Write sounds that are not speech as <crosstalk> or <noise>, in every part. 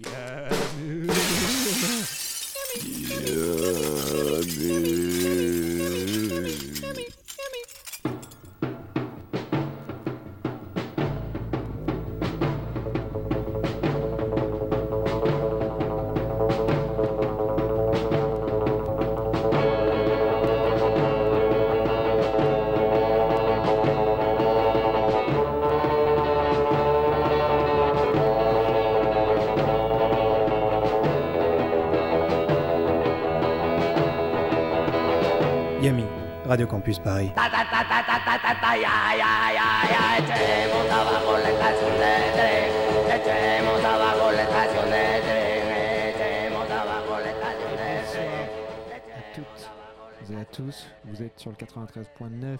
Yeah, dude. Yeah, dude. Campus Paris. à toutes et à tous. Vous êtes sur le 93.9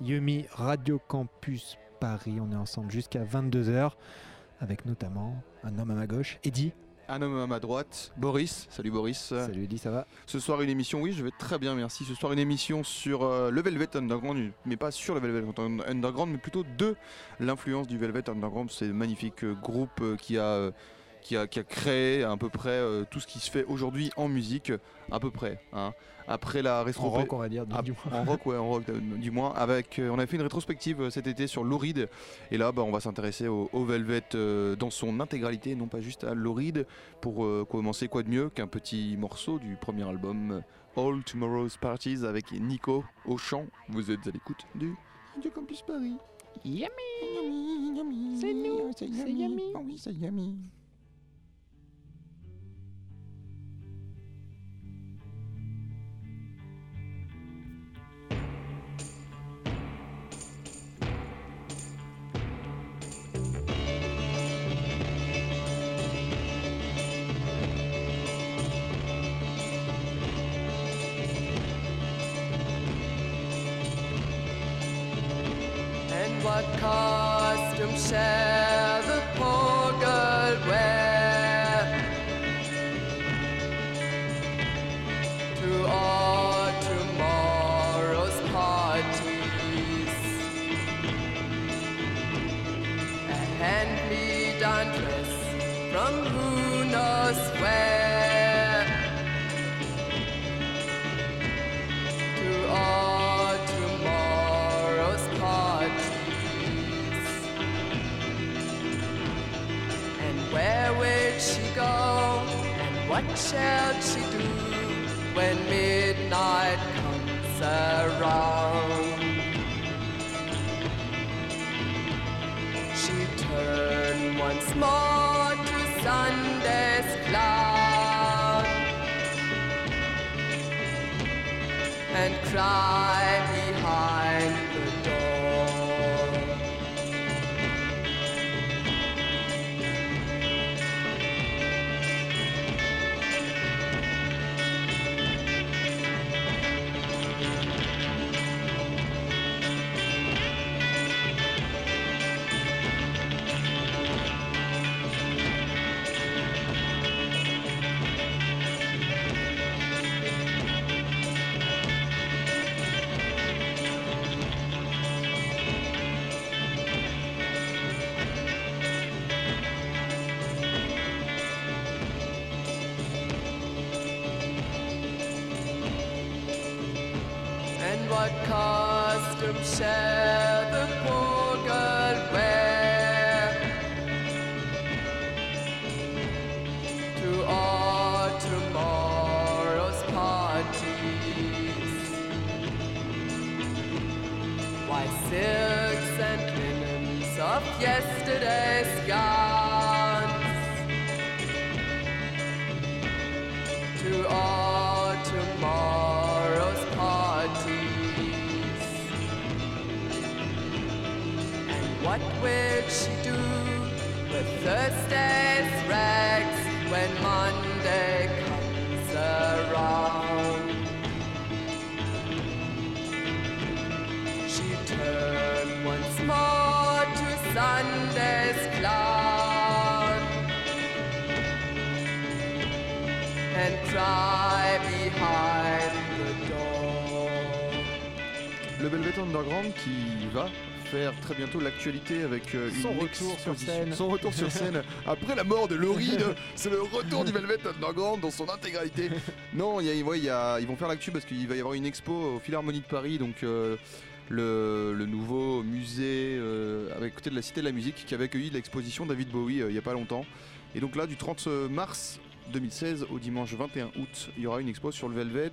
Yumi Radio Campus Paris. On est ensemble jusqu'à 22h avec notamment un homme à ma gauche, Eddy. Un homme à ma droite, Boris. Salut Boris. Salut Eddy, ça va? Ce soir une émission, oui je vais très bien merci. Ce soir une émission sur euh, le Velvet Underground, mais pas sur le Velvet Underground, mais plutôt de l'influence du Velvet Underground. C'est un magnifique euh, groupe euh, qui a... qui a, qui a créé à peu près euh, tout ce qui se fait aujourd'hui en musique, à peu près. hein. Après la En rétro rock, on va dire, du, Ah, du moins. En rock, ouais, en rock, euh, du moins. Avec, euh, on a fait une rétrospective euh, cet été sur Lauride. Et là, bah, on va s'intéresser au, au Velvet euh, dans son intégralité, non pas juste à Lauride. Pour euh, commencer, quoi de mieux qu'un petit morceau du premier album All Tomorrow's Parties avec Nico au chant. Vous êtes à l'écoute du Radio Campus Paris. Yummy, yummy, yummy. C'est nous, c'est yummy. Oh oui, c'est yummy. And shall she do when midnight comes around? She turned once more to Sunday's cloud and cry podcast of share. Thursday's rags when Monday comes around? She turned once more to Sunday's clown and cry behind the door. Le Velvet Underground qui va faire très bientôt l'actualité avec euh, Son une retour sur scène. <laughs> Son retour sur scène après la mort de Laurie. <laughs> C'est le retour du Velvet Underground dans son intégralité. <laughs> Non, il y a- ouais, y a- ils vont faire l'actu parce qu'il va y avoir une expo au Philharmonie de Paris, donc euh, le, le nouveau musée euh, avec côté de la Cité de la Musique qui avait accueilli l'exposition David Bowie il y a pas longtemps. Et donc là, du 30 mars 2016 au dimanche 21 août, il y aura une expo sur le Velvet.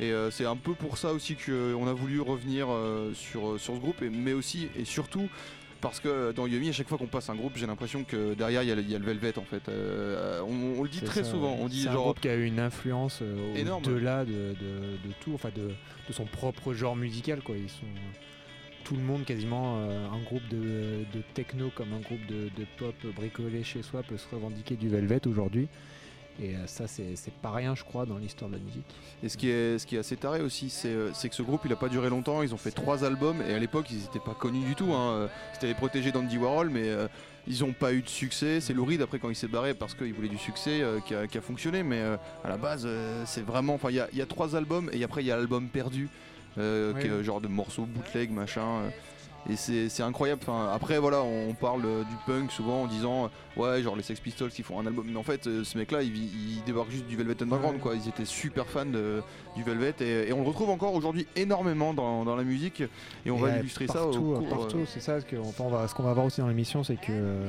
Et euh, c'est un peu pour ça aussi qu'on a voulu revenir euh, sur, sur ce groupe, et- mais aussi et surtout parce que dans Yumi, à chaque fois qu'on passe un groupe, j'ai l'impression que derrière il y, a le- il y a le Velvet en fait. Euh, on, on le dit très ça, souvent, on dit C'est un genre. groupe qui a eu une influence euh, au-delà de, de- de tout, enfin de, de son propre genre musical. Quoi. Ils sont tout le monde quasiment, euh, un groupe de, techno comme un groupe de, de pop bricolé chez soi peut se revendiquer du Velvet aujourd'hui. Et euh, ça, c'est pas rien, je crois, dans l'histoire de la musique. Et ce qui est, ce qui est assez taré aussi, c'est euh, que ce groupe il a pas duré longtemps. Ils ont fait trois albums et à l'époque ils n'étaient pas connus du tout. hein. C'était les protégés d'Andy Warhol, mais euh, ils n'ont pas eu de succès. C'est Lou Reed après quand il s'est barré parce qu'il voulait du succès euh, qui, a, qui a fonctionné. Mais euh, à la base, c'est vraiment. Enfin, il y a, y a trois albums et après il y a l'album perdu, Ouais. qui est genre de morceaux bootleg machin. Et c'est incroyable. Enfin, après, voilà, on parle euh, du punk souvent en disant euh, ouais, genre les Sex Pistols qui font un album. Mais en fait, euh, ce mec-là, il, il débarque juste du Velvet Underground, Ouais. quoi. Ils étaient super fans de- du Velvet et, et on le retrouve encore aujourd'hui énormément dans, dans la musique. Et on Et, va illustrer ça partout, au cours, partout, euh, c'est ça. Ce que, enfin, on va, ce qu'on va voir aussi dans l'émission, c'est que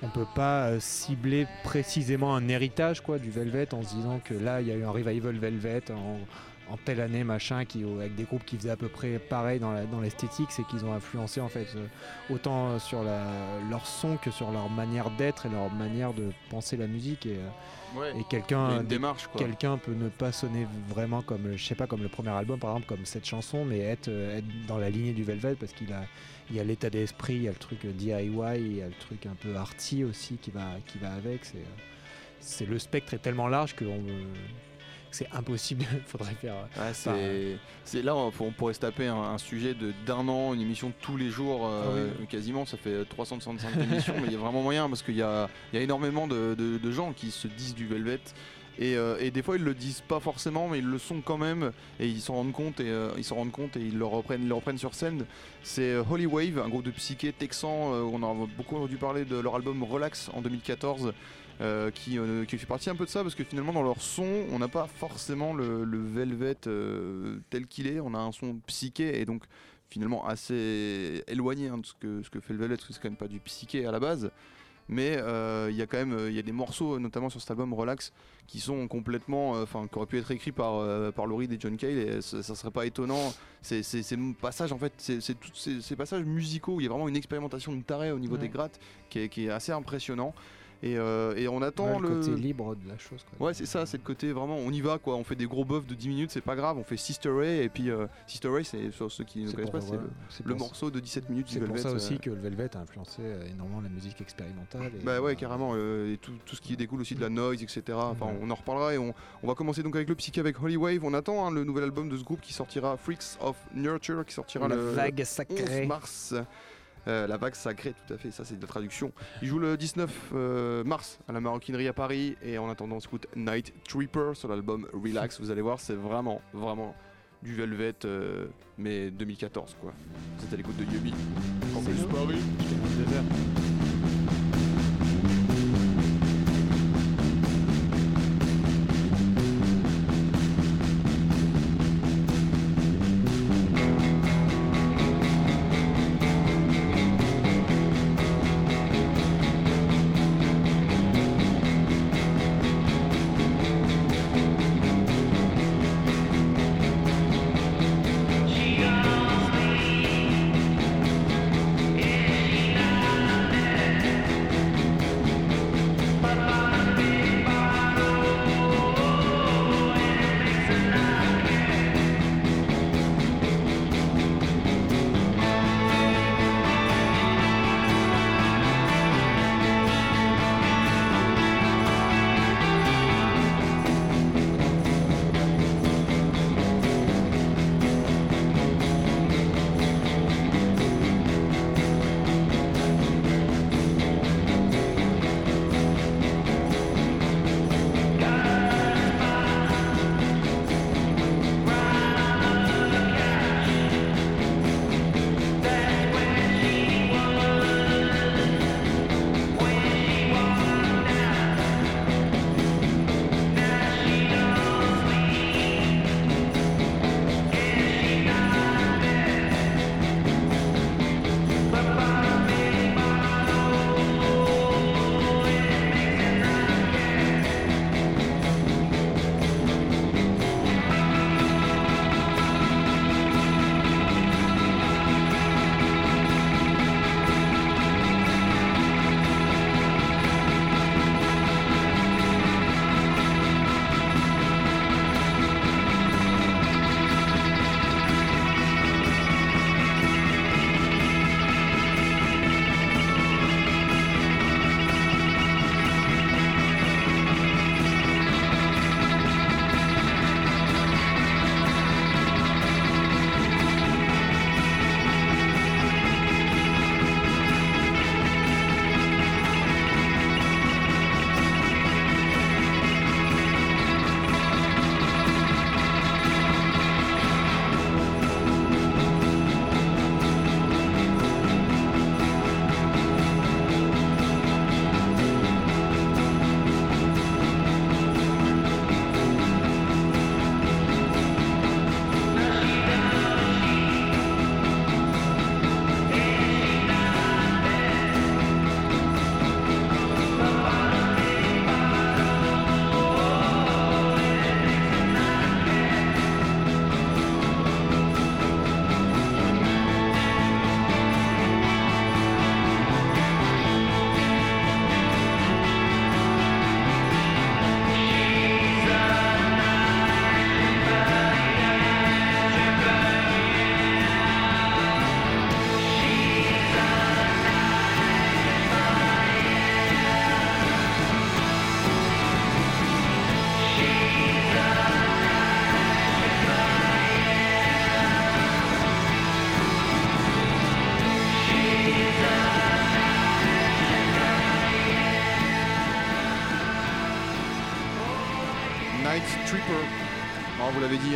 on peut pas cibler précisément un héritage quoi du Velvet en se disant que là il y a eu un revival Velvet en, en telle année machin qui avec des groupes qui faisaient à peu près pareil dans la- dans l'esthétique, c'est qu'ils ont influencé en fait euh, autant euh, sur la, leur son que sur leur manière d'être et leur manière de penser la musique et, euh, ouais. et quelqu'un démarche, quoi. quelqu'un peut ne pas sonner vraiment comme je sais pas comme le premier album par exemple comme cette chanson mais être, être dans la lignée du Velvet parce qu'il a il y a l'état d'esprit il y a le truc DIY il y a le truc un peu arty aussi qui va qui va avec c'est c'est le spectre est tellement large que on c'est impossible il <laughs> faudrait faire euh, Ouais, c'est c'est- là on, on pourrait se taper un, un sujet de d'un an, une émission tous les jours, euh, Ah quasiment. Ça fait 365 <laughs> émissions, mais il y a vraiment moyen parce qu'il y a, il y a énormément de, de- de gens qui se disent du Velvet. Et, euh, et des fois ils le disent pas forcément, mais ils le sont quand même, et ils s'en rendent compte et euh, ils s'en rendent compte et ils le reprennent, ils le reprennent sur scène. C'est euh, Holy Wave, un groupe de psyché texan. on a beaucoup entendu parler de leur album Relax en 2014. euh, qui, fait partie un peu de ça parce que finalement dans leur son on n'a pas forcément le, Velvet tel qu'il est on a un son psyché et donc finalement assez éloigné hein, de ce que, ce que fait le Velvet parce que c'est quand même pas du psyché à la base mais euh, il y a quand même euh, il y a des morceaux notamment sur cet album Relax qui sont complètement euh, enfin qui auraient pu être écrits par euh, par Laurie et John Cale et ça, ça serait pas étonnant ces passages en fait c'est c'est tous ces, ces passages musicaux où il y a vraiment une expérimentation de taré au niveau Ouais. des grattes qui est, qui est assez impressionnant et, euh, et on attend ouais, le le côté libre de la chose quoi. Ouais, c'est ça, c'est le côté vraiment, on y va quoi, on fait des gros buffs de 10 minutes, c'est pas grave, on fait Sister Ray, et puis euh, Sister Ray, c'est sur ceux qui ne connaissent pas, c'est le, le morceau de 17 minutes du c'est pour Velvet. ça aussi euh, que le Velvet a influencé euh, énormément la musique expérimentale et, Bah ouais, euh, carrément, et tout, tout ce qui découle aussi de la noise, etc. Enfin, Ouais. on en reparlera et on, on va commencer donc avec le psyché avec Holy Wave. On attend hein, le nouvel album de ce groupe qui sortira, Freaks of Nurture, qui sortira la le vague 11 sacrée mars. Euh, la vague sacrée, tout à fait, ça c'est de la traduction. Il joue le 19 euh, mars à la Maroquinerie à Paris et en attendant, on s'écoute Night Tripper sur l'album Relax. Vous allez voir, c'est vraiment, vraiment du Velvet, euh, mais 2014 quoi. À l'écoute de Yumi. Campus. Paris.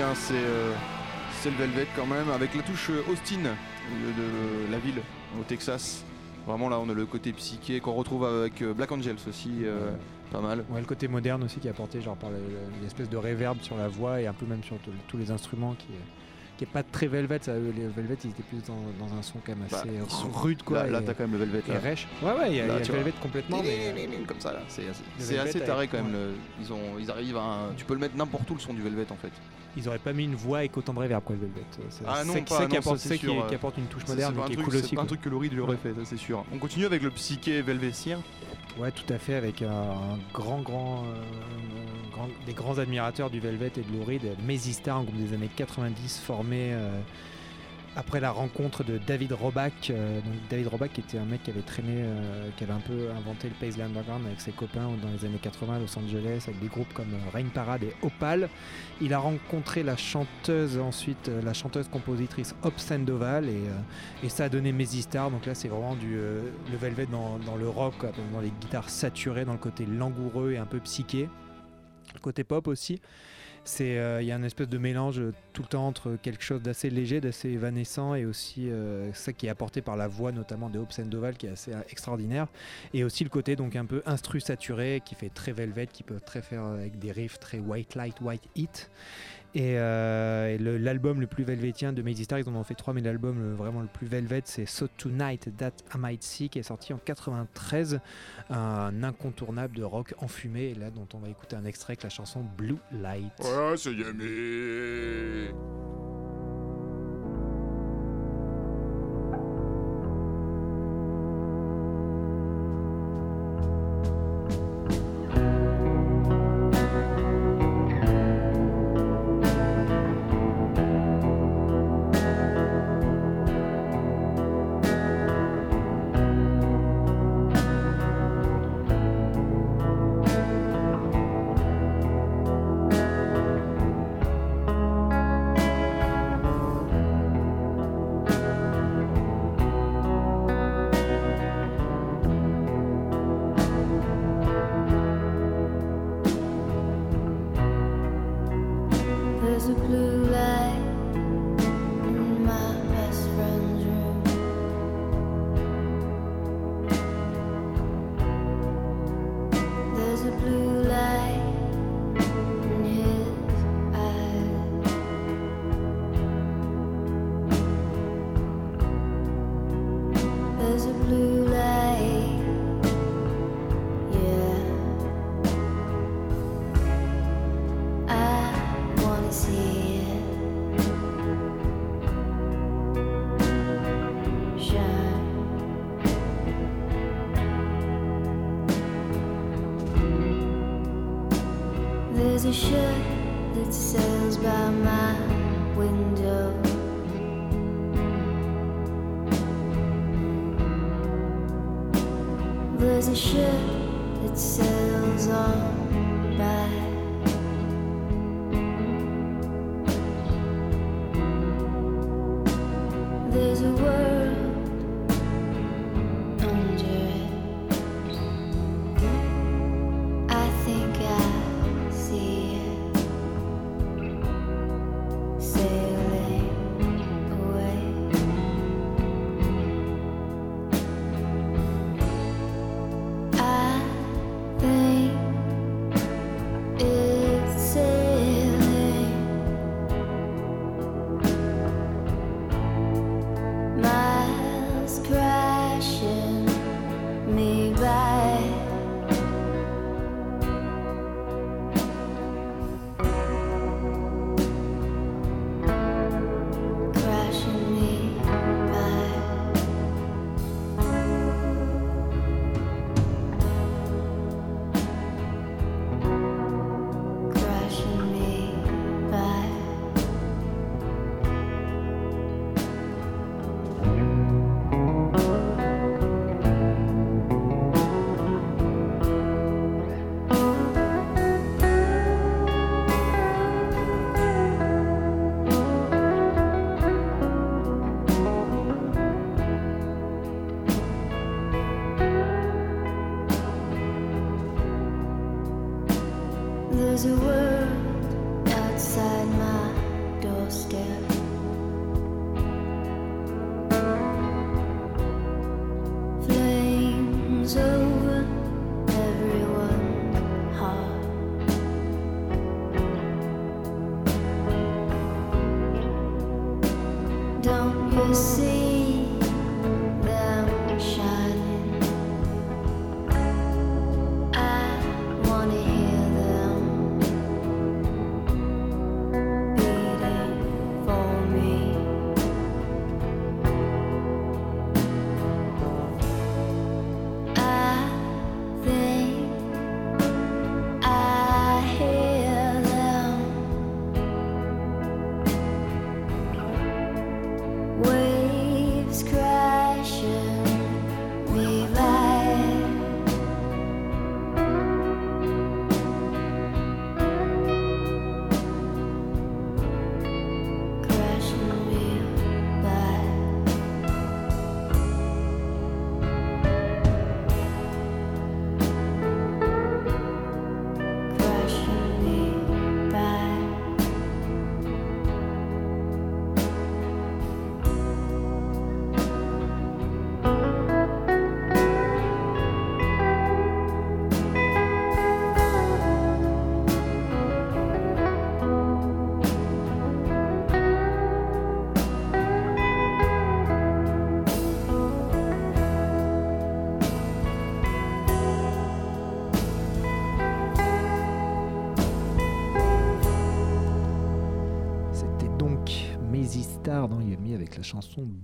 Hein, c'est euh, c'est le Velvet quand même, avec la touche euh, Austin de la ville au Texas. Vraiment là, on a le côté psyché qu'on retrouve avec euh, Black Angels aussi, euh, pas mal. Ouais, le côté moderne aussi qui est apporté genre par le- le- une espèce de réverb sur la voix et un peu même sur tous les instruments qui qui est pas très Velvet. Ça, les Velvet, ils étaient plus dans, dans un son quand même Bah, assez rude quoi. là, là, t'as quand même le Velvet et là. rêche. Ouais, ouais, il y a, Là, il y a tu le vois. Velvet complètement. mais, euh, Comme ça là, c'est assez, taré quand même. ouais. le- ils, ont, ils arrivent à. un- tu peux le mettre n'importe où le son du Velvet en fait. Ils auraient pas mis une voix de réverb quoi, Velvet. C'est Ah non, c'est pas- ça non, qui apporte, c'est ça qui, sûr, qui euh, apporte une touche moderne c'est mais un qui est truc, cool c'est aussi. pas un truc que Laurie lui aurait fait, ça c'est sûr. On continue avec le psyché Velvet Seer. Ouais, tout à fait, avec un, un grand, grand, euh, grand- des grands admirateurs du Velvet et de Mazy Star, un groupe des années 90 formé euh, après la rencontre de David Roback. euh, David Roback était un mec qui avait traîné, euh, qui avait un peu inventé le Paisley Underground avec ses copains dans les années 80 à Los Angeles, avec des groupes comme euh, Rain Parade et Opal. Il a rencontré la chanteuse ensuite, la chanteuse compositrice Hope Sandoval et, ça a donné Mazy Star. Donc là, c'est vraiment du le Velvet dans, le rock, dans les guitares saturées, dans le côté langoureux et un peu psyché. Le côté pop aussi. Euh, il y a un espèce de mélange euh, tout le temps entre quelque chose d'assez léger, d'assez évanescent et aussi euh, ça qui est apporté par la voix notamment de Hope Sandoval qui est assez extraordinaire. Et aussi le côté donc un peu instru saturé qui fait très Velvet qui peut très faire avec des riffs très white light white heat et, euh, l'album le plus velvetien de Mazy Star, ils en ont fait trois, mais l'album le- vraiment le plus velvet, c'est So Tonight That I Might See, qui est sorti en 93, un incontournable de rock enfumé, et là dont on va écouter un extrait avec la chanson Blue Light.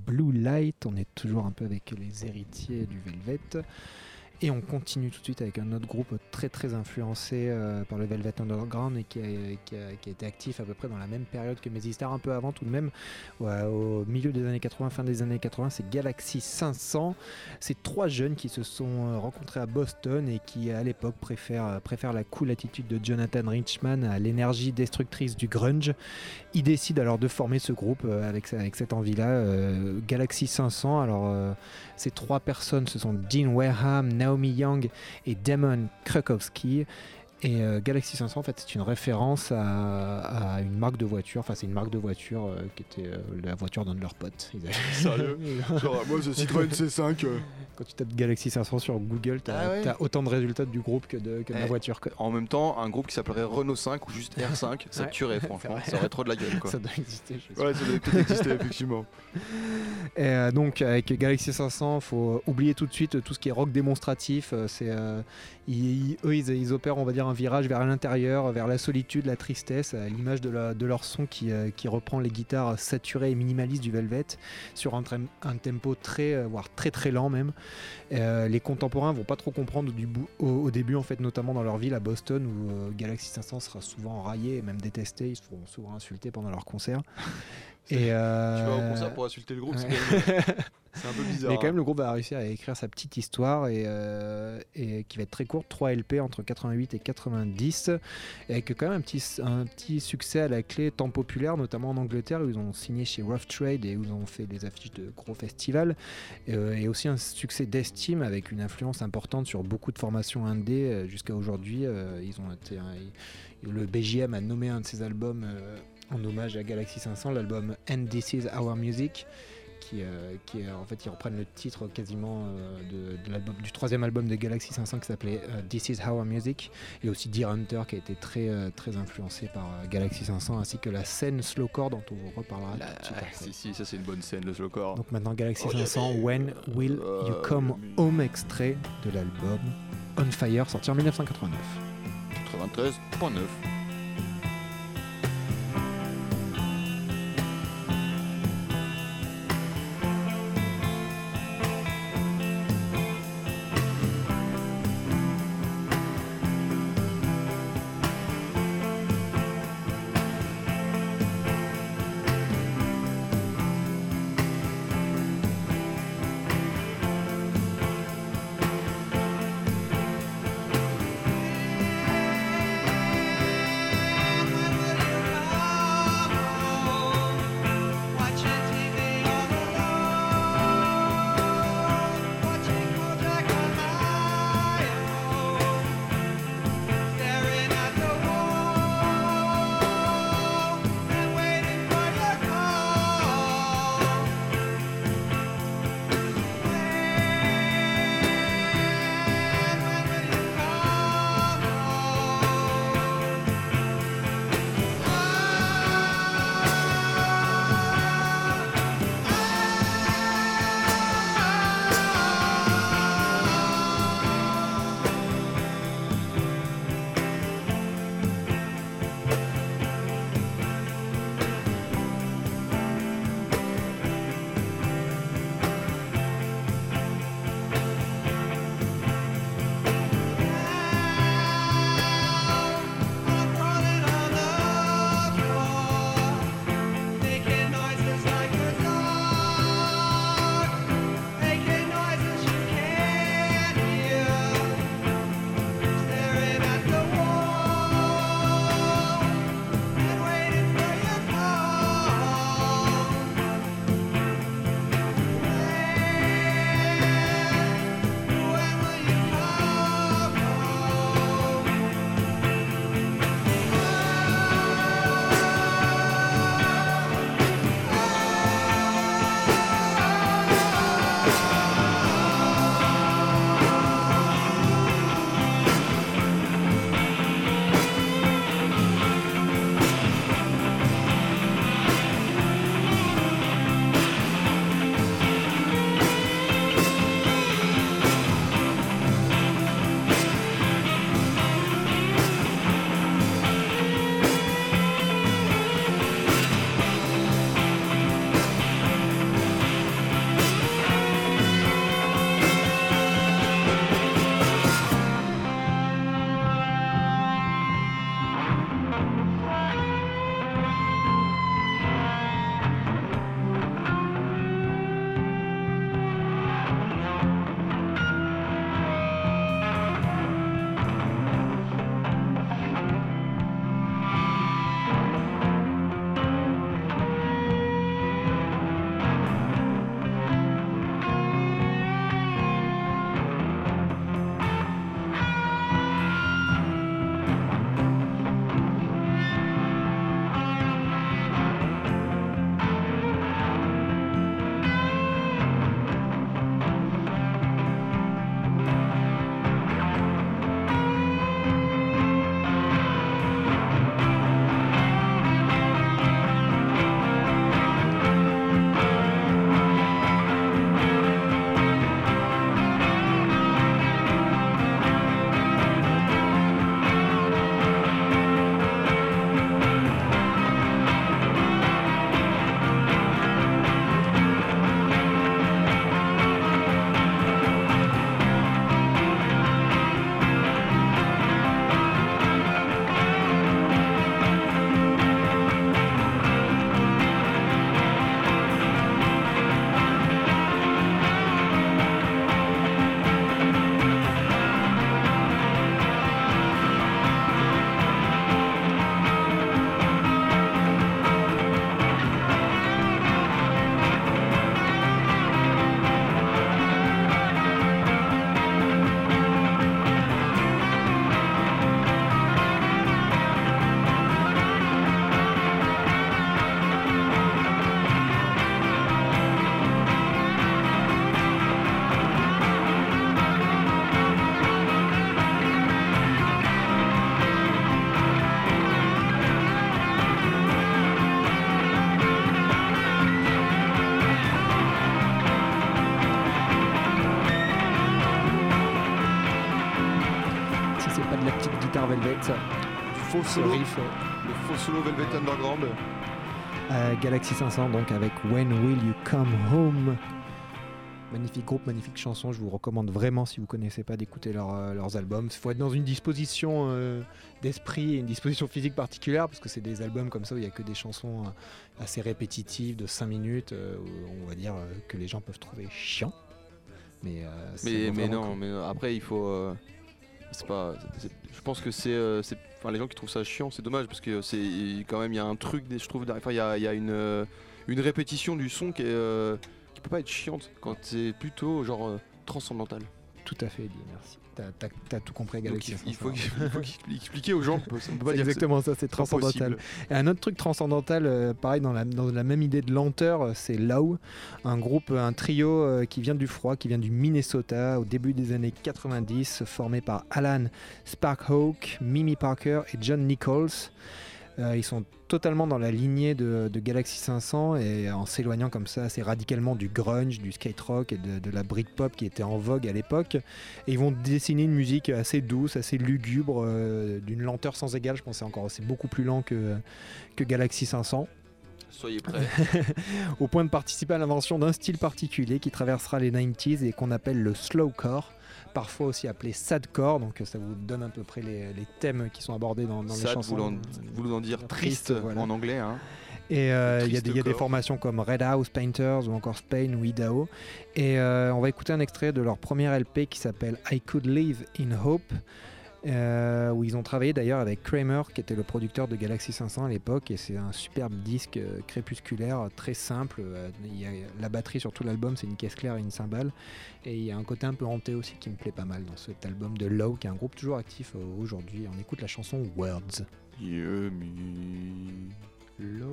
Blue Light. On est toujours un peu avec les héritiers du Velvet. Et on continue tout de suite avec un autre groupe très très influencé euh, par le Velvet Underground et qui a, été actif à peu près dans la même période que Mazy Star, un peu avant tout de même, au milieu des années 80, fin des années 80, c'est Galaxy 500. C'est trois jeunes qui se sont euh, rencontrés à Boston et qui à l'époque préfèrent, euh, préfèrent la cool attitude de Jonathan Richman à l'énergie destructrice du grunge. Ils décident alors de former ce groupe avec, cette envie-là, Galaxy 500. Alors ces trois personnes, ce sont Gene Wareham, Naomi Young et Damon Krakowski. Et euh, Galaxy 500, en fait, c'est une référence à, à une marque de voiture. Enfin, c'est une marque de voiture euh, qui était euh, la voiture d'un de leurs potes. Ils avaient- <laughs> Sérieux <laughs> Genre, moi, c'est Citroën C5. euh. Quand tu tapes Galaxy 500 sur Google, tu as, Ah ouais autant de résultats du groupe que de, que de la Eh. voiture. En même temps, un groupe qui s'appellerait Renault 5 ou juste R5, ça Ouais. tuerait, <laughs> franchement. vrai. Ça aurait trop de la gueule, quoi. Ça doit exister, je Ouais, ça doit peut-être exister, effectivement. Et, euh, donc avec Galaxy 500, faut oublier tout de suite tout ce qui est rock démonstratif. c'est euh, ils- eux, ils, ils opèrent, on va dire, un virage vers l'intérieur, vers la solitude, la tristesse, à l'image de, leur son qui, euh, qui reprend les guitares saturées et minimalistes du Velvet sur un, tempo très, euh, voire très très lent même. Euh, les contemporains vont pas trop comprendre du au, au début, en fait, notamment dans leur ville à Boston où Galaxy 500 sera souvent raillé et même détesté. Ils se feront souvent insulter pendant leurs concerts. Et, Tu vas euh, au concert pour insulter le groupe, c'est ouais. quand même- <laughs> c'est un peu bizarre. mais quand même, hein. le groupe va réussir à écrire sa petite histoire et, euh, et qui va être très courte, 3 LP entre 88 et 90, et avec quand même un petit, un petit succès à la clé, temps populaire, notamment en Angleterre, où ils ont signé chez Rough Trade et où ils ont fait des affiches de gros festivals, et, euh, et aussi un succès d'estime avec une influence importante sur beaucoup de formations indé euh, jusqu'à aujourd'hui. euh, ils ont été, le BGM a nommé un de ses albums euh, en hommage à Galaxy 500, l'album And This Is Our Music qui, euh, qui est- en fait ils reprennent le titre quasiment euh, de, de l'album- du troisième album de Galaxy 500 qui s'appelait euh, This Is Our Music et aussi Deer Hunter qui a été très très influencé par Galaxy 500 ainsi que la scène slowcore dont on vous reparlera Là, tout de suite après. si, si, ça c'est une bonne scène, le slowcore. Donc maintenant Galaxy Oh, 500 When Will You Come. Home extrait de l'album On Fire sorti en 1989. 93.9. faux solo. riff. Le faux solo Velvet Underground. Euh, Galaxy 500 donc avec When Will You Come Home Magnifique groupe, magnifique chanson, je vous recommande vraiment si vous connaissez pas d'écouter leur, euh, leurs albums. Il faut être dans une disposition euh, d'esprit et une disposition physique particulière parce que c'est des albums comme ça où il n'y a que des chansons euh, assez répétitives de 5 minutes, euh, où on va dire euh, que les gens peuvent trouver chiant. Mais, euh, Mais, mais non, mais après il faut. euh, c'est pas. c'est- Je pense que c'est. Euh, Enfin, les gens qui trouvent ça chiant, c'est dommage parce que c'est quand même il y a un truc. Je trouve. Enfin, il y a, euh, une répétition du son qui est euh, peut pas être chiante quand c'est plutôt genre euh, transcendantal. Tout à fait, Eddie, merci. T'as tout compris, Galaxy. il, il 500. faut, expliquer aux gens. On peut, on peut pas C'est dire que exactement ça, c'est transcendantal. Et un autre truc transcendantal, euh, pareil, dans la, dans la même idée de lenteur, euh, c'est Low, un groupe, un trio euh, qui vient du froid, qui vient du Minnesota au début des années 90, formé par Alan Sparkhawk, Mimi Parker et John Nichols. Euh, ils sont totalement dans la lignée de, de Galaxy 500 et en s'éloignant comme ça assez radicalement du grunge, du skate rock et de, de la Britpop qui était en vogue à l'époque. Et ils vont dessiner une musique assez douce, assez lugubre, euh, d'une lenteur sans égale. Je c'est encore c'est beaucoup plus lent que, que Galaxy 500. Soyez prêts. <laughs> Au point de participer à l'invention d'un style particulier qui traversera les 90s et qu'on appelle le slowcore, parfois aussi appelé sadcore. Donc ça vous donne à peu près les, les thèmes qui sont abordés dans, dans les Sad chansons. voulant, voulant dire Triste, triste voilà. en anglais. Hein. Et euh, il y, a des- il y a des Triste formations comme Red House Painters ou encore Spain ou Idaho. Et euh, on va écouter un extrait de leur premier LP qui s'appelle I Could Live in Hope. Euh, où ils ont travaillé d'ailleurs avec Kramer qui était le producteur de Galaxy 500 à l'époque et c'est un superbe disque euh, crépusculaire euh, très simple Euh, il y a la batterie sur tout l'album c'est une caisse claire et une cymbale et il y a un côté un peu hanté aussi qui me plaît pas mal dans cet album de Low qui est un groupe toujours actif aujourd'hui. On écoute la chanson Words. Yummy. Low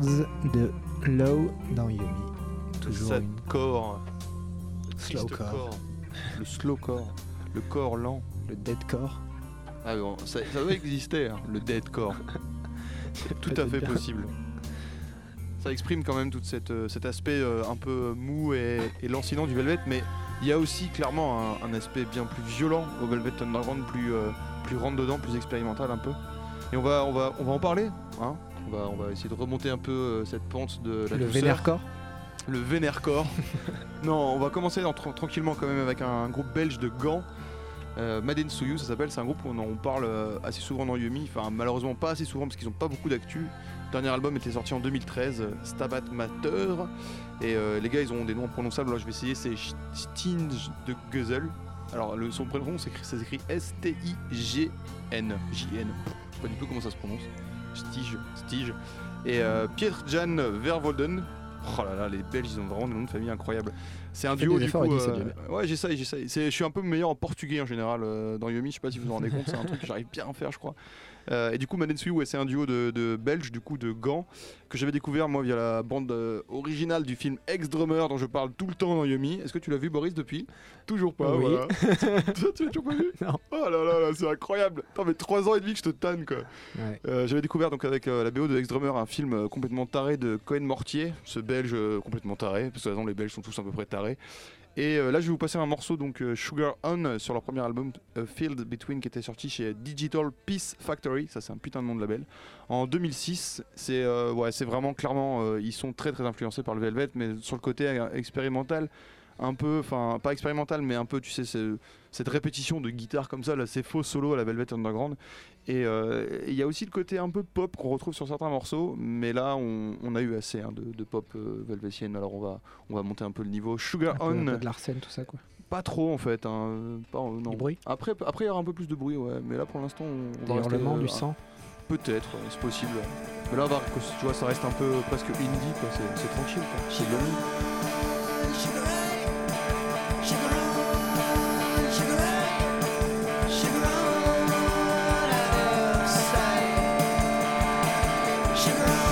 De Low dans Yumi. Toujours Sad une core. slow core, Le slow core. Le corps lent. le deadcore. Ah bon, ça, ça doit exister, hein, le deadcore. C'est tout à fait bien. possible. Ça exprime quand même tout euh, cet aspect euh, un peu mou et, et lancinant du Velvet, mais il y a aussi clairement un, un aspect bien plus violent au Velvet Underground, plus, euh, plus rentre dedans, plus expérimental un peu. Et on va, on va, on va en parler. hein. On, va, on va essayer de remonter un peu euh, cette pente de la Le douceur. Le Vénèrcore. <laughs> non, on va commencer dans- tra- tranquillement quand même avec un groupe belge de Gand. Euh, Maden ça s'appelle. C'est un groupe où on en parle euh, assez souvent dans Yumi. Enfin, malheureusement pas assez souvent parce qu'ils n'ont pas beaucoup d'actu. Le dernier album était sorti en 2013, euh, Stabat Mater. Et euh, les gars, ils ont des noms imprononçables. Alors je vais essayer. C'est Stinge de Guzel. Alors le, son prénom, c'est écrit- ça s'écrit S-T-I-G-N. J-N. Je sais pas du tout comment ça se prononce. Stige. Stige. Et euh, Pietr Jan Vervolden. Oh là là, les Belges, ils ont vraiment des noms de famille incroyables. C'est un duo du coup. Euh, ouais, j'essaye, j'essaye. Je suis un peu meilleur en portugais en général euh, dans Yomi. Je sais pas si vous vous en rendez compte, c'est un truc que j'arrive bien à faire, je crois. Euh, et du coup, Manetsui, ouais, c'est un duo de, de Belges, du coup, de Gand, que j'avais découvert moi via la bande euh, originale du film Ex-Drummer dont je parle tout le temps dans Yomi. Est-ce que tu l'as vu, Boris, depuis? Toujours pas, Oui. voilà. <laughs> Tu l'as toujours pas vu? <laughs> Non. Oh là là, là c'est incroyable. Attends, mais 3 ans et demi que je te tanne, quoi. Ouais. Euh, J'avais découvert donc avec euh, la BO de Ex-Drummer un film euh, complètement taré de Cohen Mortier, ce belge complètement taré, parce que de toute façon, les belges sont tous à peu près tarés. Et euh, là je vais vous passer un morceau donc euh, Sugar On euh, sur leur premier album A Field Between qui était sorti chez Digital Peace Factory, ça c'est un putain de nom de label. En 2006, c'est euh, ouais, c'est vraiment clairement euh, ils sont très très influencés par le Velvet mais sur le côté euh, expérimental un peu, enfin pas expérimental, mais un peu, tu sais, cette répétition de guitare comme ça, ces faux solos à la Velvet Underground. Et euh, il y a aussi le côté un peu pop qu'on retrouve sur certains morceaux, mais là, on, on a eu assez hein, de, de pop euh, velvétienne, alors on va, on va monter un peu le niveau. Sugar Un peu, On, un peu de tout ça, quoi. pas trop en fait, hein, pas, euh, non. Bruit Après, après, il y aura un peu plus de bruit, ouais, mais là, pour l'instant, on, Des hurlements, du sang. Peut-être, c'est possible. Mais là, tu vois, ça reste un peu presque indie, quoi, c'est c'est tranquille, quoi. C'est Shout.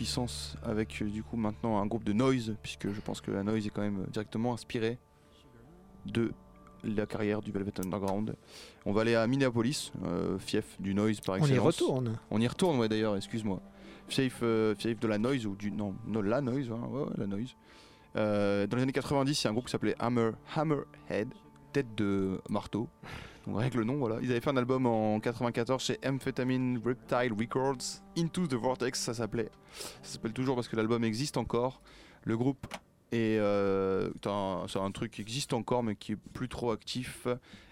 Puissance avec euh, du coup maintenant un groupe de noise, puisque je pense que la noise est quand même directement inspirée de la carrière du Velvet Underground. On va aller à Minneapolis, euh, fief du noise par On excellence. y retourne. On y retourne, ouais, d'ailleurs, excuse-moi. Fief, euh, fief de la noise, ou du. Non, non la noise, hein, ouais, ouais, la noise. Euh, dans les années 90, il y a un groupe qui s'appelait Hammer, Hammerhead, tête de marteau. Donc rien que le nom, voilà. Ils avaient fait un album en 94 chez Amphetamine Reptile Records, Into the Vortex, ça s'appelait. Ça s'appelle toujours parce que l'album existe encore. Le groupe est, euh, c'est un, truc qui existe encore, mais qui est plus trop actif.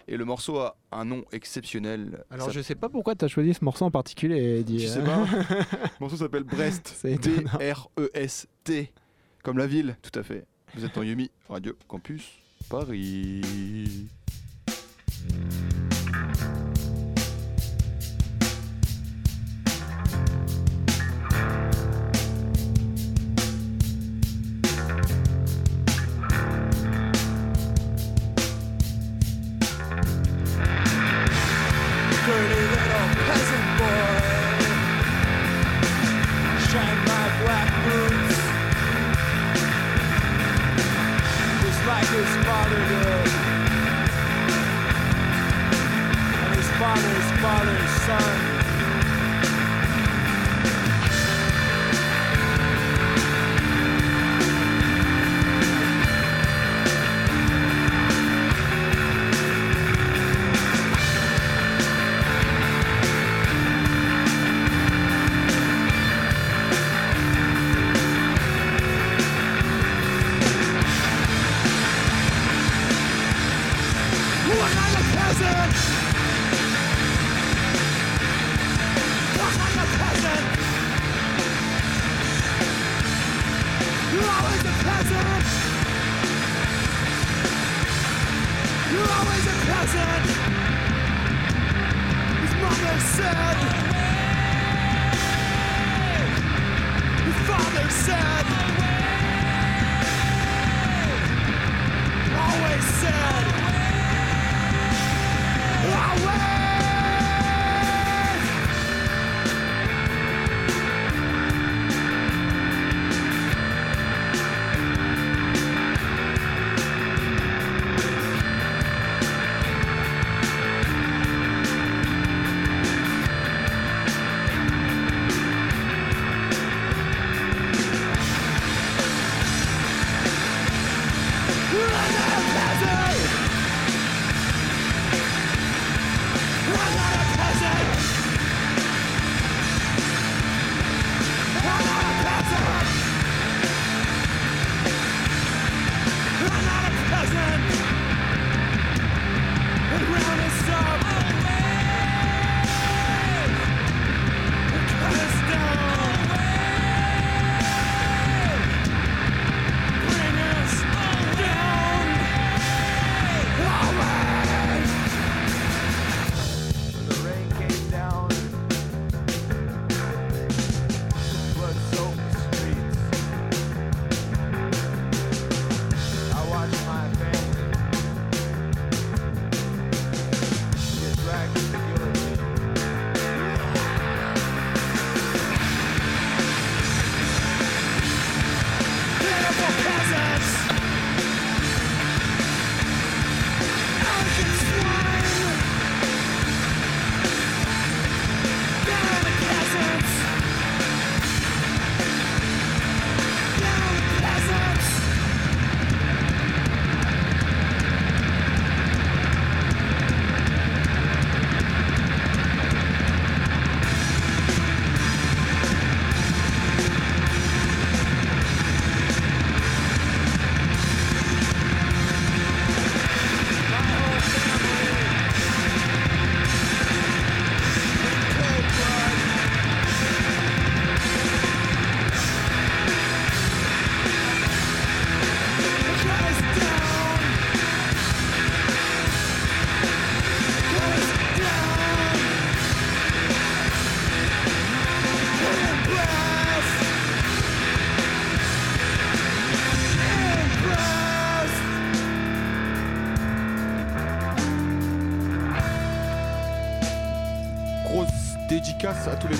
Et le morceau a un nom exceptionnel. Alors Ça- je sais pas pourquoi tu as choisi ce morceau en particulier, Eddie. Je sais pas. <laughs> Le morceau s'appelle Brest. <laughs> B-R-E-S-T. Comme la ville, tout à fait. Vous êtes en Yumi, Radio Campus Paris. Bye.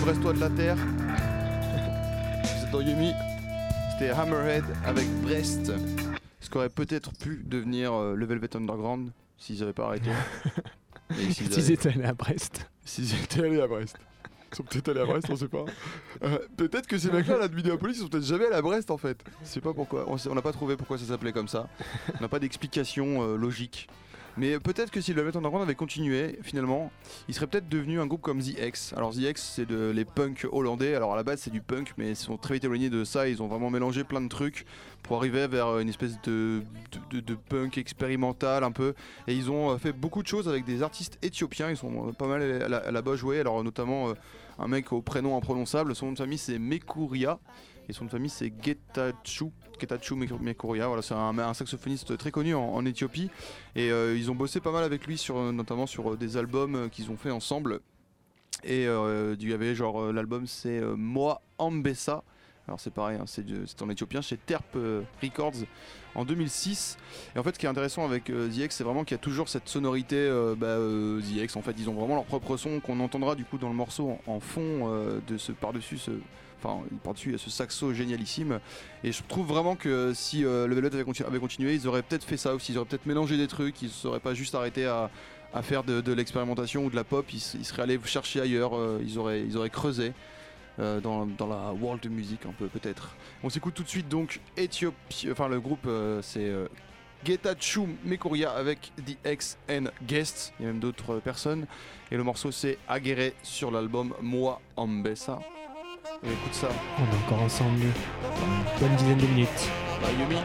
Brestois de la Terre. Vous êtes dans Yumi. C'était Hammerhead avec Brest. Ce qu'aurait peut-être pu devenir euh, le Velvet Underground s'ils n'avaient pas arrêté. <laughs> S'ils étaient allés à Brest. S'ils étaient allés à Brest. Ils sont peut-être allés à Brest, on sait pas. Euh, peut-être que ces mecs-là, là, de Minneapolis, ils sont peut-être jamais allés à Brest en fait. Je sais pas pourquoi. On n'a pas trouvé pourquoi ça s'appelait comme ça. On n'a pas d'explication euh, logique. Mais peut-être que si le Velvet Underground avait continué, finalement, il serait peut-être devenu un groupe comme The X. Alors The X, c'est de, les punks hollandais. Alors à la base, c'est du punk, mais ils sont très vite éloignés de ça. Ils ont vraiment mélangé plein de trucs pour arriver vers une espèce de, punk expérimental un peu. Et ils ont euh, fait beaucoup de choses avec des artistes éthiopiens. Ils sont euh, pas mal à la- là-bas joués. Alors notamment euh, un mec au prénom imprononçable. Son nom de famille c'est Mekuria. Et son de famille c'est. Getachew Mek- Mekuria. Voilà, c'est un, saxophoniste très connu en, Éthiopie. Et euh, ils ont bossé pas mal avec lui, sur, euh, notamment sur euh, des albums qu'ils ont fait ensemble. Et il y avait genre l'album c'est Moa Ambessa. Alors c'est pareil, hein, c'est en éthiopien chez Terp Records en 2006. Et en fait, ce qui est intéressant avec euh, The c'est vraiment qu'il y a toujours cette sonorité euh, bah, The. En fait, ils ont vraiment leur propre son qu'on entendra du coup dans le morceau en, en fond de ce par-dessus ce. Enfin, par-dessus, il y a ce saxo génialissime. Et je trouve vraiment que si euh, le Velvet avait, continu- avait continué, ils auraient peut-être fait ça aussi. Ils auraient peut-être mélangé des trucs. Ils ne seraient pas juste arrêtés à, faire de, de l'expérimentation ou de la pop. Ils, seraient allés chercher ailleurs. euh, ils, auraient, creusé. euh, dans, la world music un peu peut-être. On s'écoute tout de suite donc Éthiopie, enfin le groupe euh, c'est Getachew Mekoria avec The X and Guests, il y a même d'autres personnes. Et le morceau c'est Aguerre sur l'album Moi Ambessa. Et écoute ça, On est encore ensemble une bonne dizaine de minutes. bah Yumi.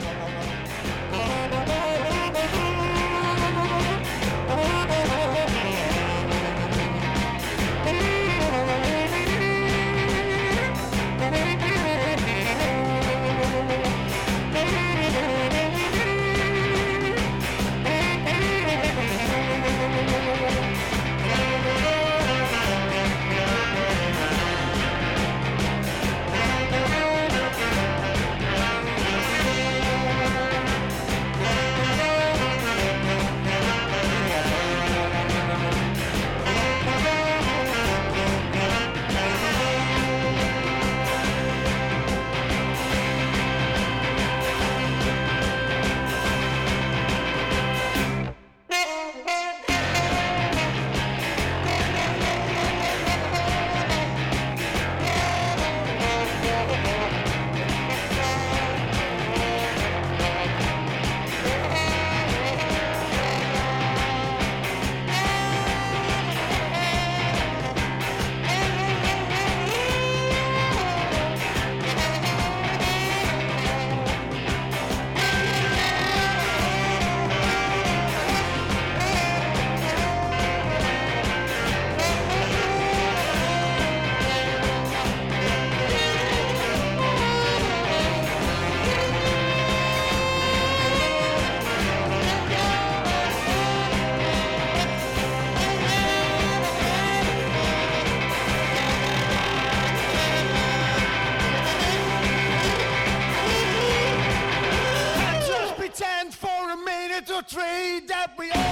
Or three that we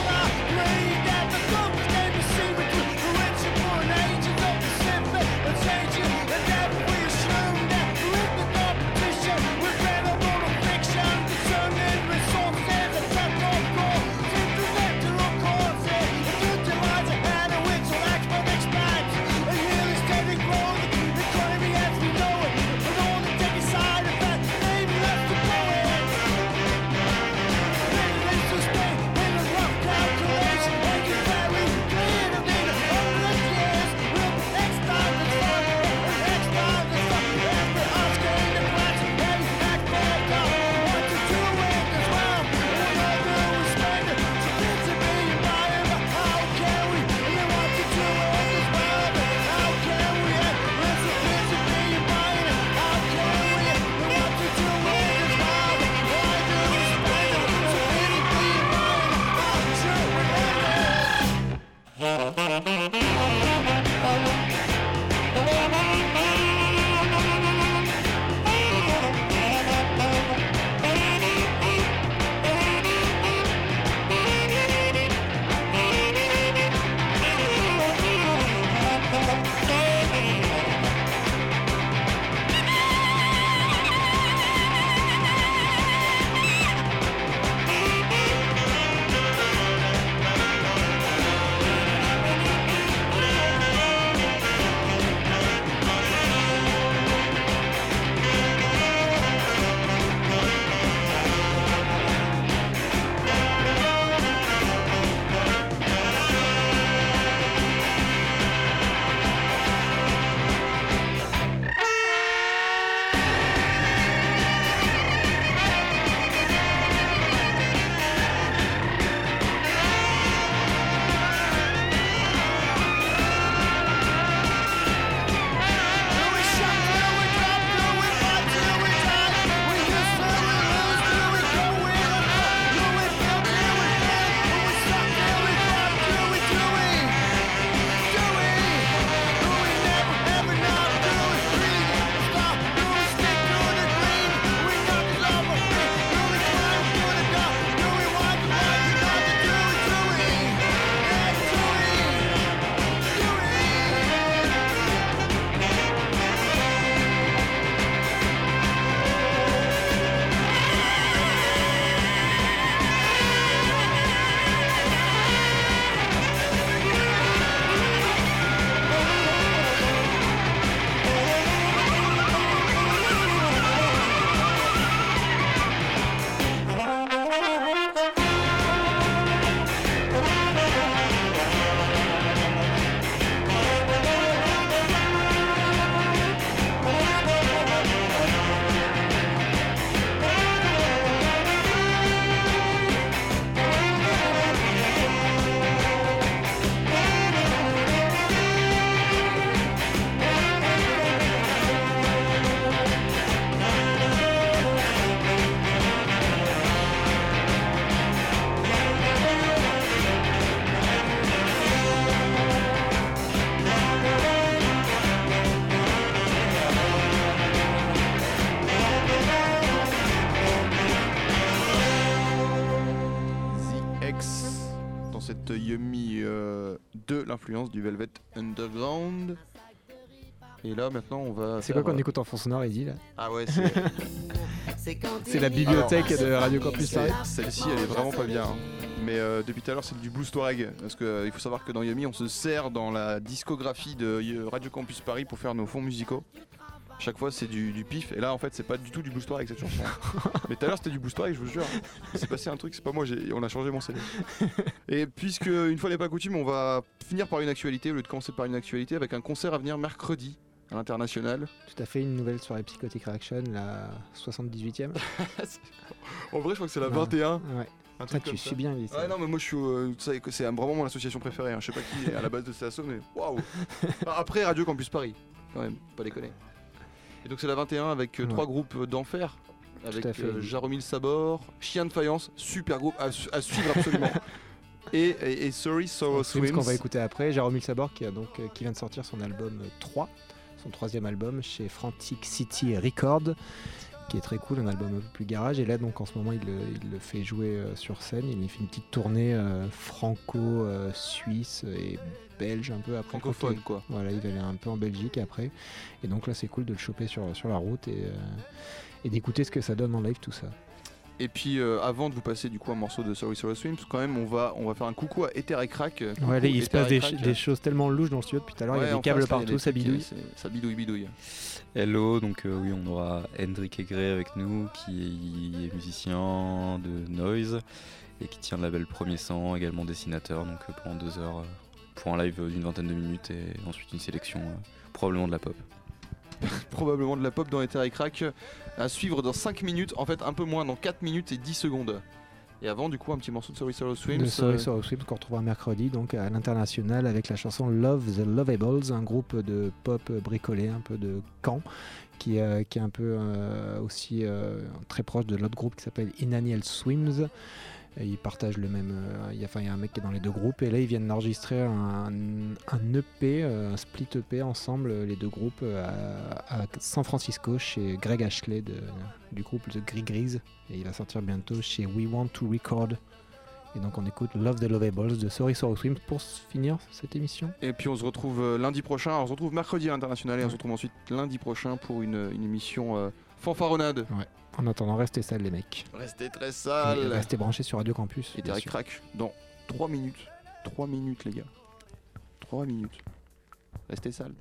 Yummy euh, de l'influence du Velvet Underground. Et là maintenant on va. C'est quoi qu'on euh, écoute en fond sonore, Eddie là Ah ouais, c'est. <laughs> C'est la bibliothèque Alors, de Radio Campus Paris. Celle-ci elle est vraiment pas bien. hein. Mais euh, depuis tout à l'heure c'est du blues Touareg. Parce qu'il faut savoir que dans Yummy on se sert dans la discographie de euh, Radio Campus Paris pour faire nos fonds musicaux. Chaque fois c'est du, du pif et là en fait c'est pas du tout du blues Touareg cette chanson. <laughs> Mais tout à l'heure c'était du blues Touareg je vous jure. Il s'est passé un truc, c'est pas moi, j'ai- on a changé mon CD. <laughs> Et puisque une fois n'est pas coutume, on va finir par une actualité au lieu de commencer par une actualité avec un concert à venir mercredi à l'international. Tout à fait, une nouvelle soirée Psychotic Reaction, la 78e. <laughs> En vrai je crois que c'est la Ouais. 21. Ouais. Un Ah, tu suis bien. Ouais, non, mais moi je suis. euh, c'est vraiment mon association préférée. hein. Je sais pas qui est à la base de cet asso, mais waouh! Après Radio Campus Paris, quand même, pas déconner. Et donc c'est la 21 avec euh, Ouais. trois groupes d'enfer. Avec euh, Jaromil Sabor, Chien de Faïence, super groupe à, su- à suivre absolument. <laughs> et, et, et Sorry Sorrow C'est ce qu'on va Swims. écouter après. Jérôme Sabor qui, a donc, euh, qui vient de sortir son album euh, 3, son troisième album chez Frantic City Records, qui est très cool, un album un peu plus garage. Et là, donc en ce moment, il le, il le fait jouer euh, sur scène. Il fait une petite tournée euh, franco-suisse et belge un peu après. Francophone quoi. Voilà, il va aller un peu en Belgique après. Et donc là, c'est cool de le choper sur, sur la route et, euh, et d'écouter ce que ça donne en live, tout ça. Et puis euh, avant de vous passer du coup un morceau de Sorry Sorrow Swims, quand même on va, on va faire un coucou à Ether et Crack. Coucou, Ouais, il se passe des, choses tellement louches dans le studio depuis tout à l'heure. il y a des câbles partout, ça bidouille. Ça bidouille, bidouille. Hello, donc euh, oui, on aura Hendrik Egre avec nous, qui est musicien de Noise et qui tient le label Premier Sang, également dessinateur, donc euh, pendant deux heures euh, pour un live d'une vingtaine de minutes et ensuite une sélection euh, probablement de la pop. <laughs> probablement de la pop dans Ether et Crack à suivre dans 5 minutes, en fait un peu moins, dans 4 minutes et 10 secondes. Et avant du coup un petit morceau de Sorry Sorrow Swims. de Sorry euh, Sorrow Swims qu'on retrouvera mercredi donc à l'international avec la chanson Love the Lovables, un groupe de pop bricolé, un peu de Caen, qui, euh, qui est un peu euh, aussi euh, très proche de l'autre groupe qui s'appelle Inaniel Swims. Et ils partagent le même. euh, Il y, a- enfin, y a un mec qui est dans les deux groupes et là ils viennent d'enregistrer un, un EP, euh, un split EP ensemble, les deux groupes euh, à, San Francisco chez Greg Ashley du groupe The Gris Grise et il va sortir bientôt chez We Want to Record. Et donc on écoute Love the Lovables de Sorry Sorrow Swims pour finir cette émission. Et puis on se retrouve euh, lundi prochain, on se retrouve mercredi à l'international et on se retrouve ensuite lundi prochain pour une, une émission euh, fanfaronnade. En attendant, restez sales les mecs. Restez très sales. restez branchés sur Radio Campus. Et sûr. Crack dans 3 minutes. 3 minutes les gars. 3 minutes. Restez sales.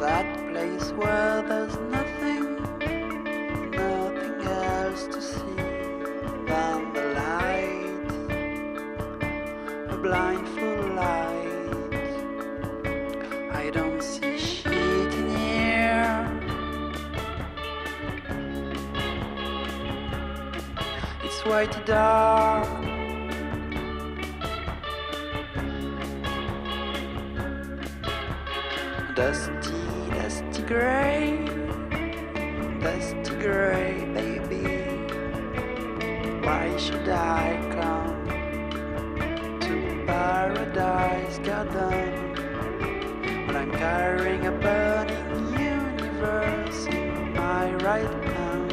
That place where there's nothing, nothing else to see than the light, a blindfold light? I don't see shit in here. It's too dark. Dusty, gray, dusty gray, baby. Why should I come to paradise, goddamn? When I'm carrying a burning universe in my right hand,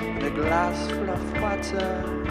and a glass full of water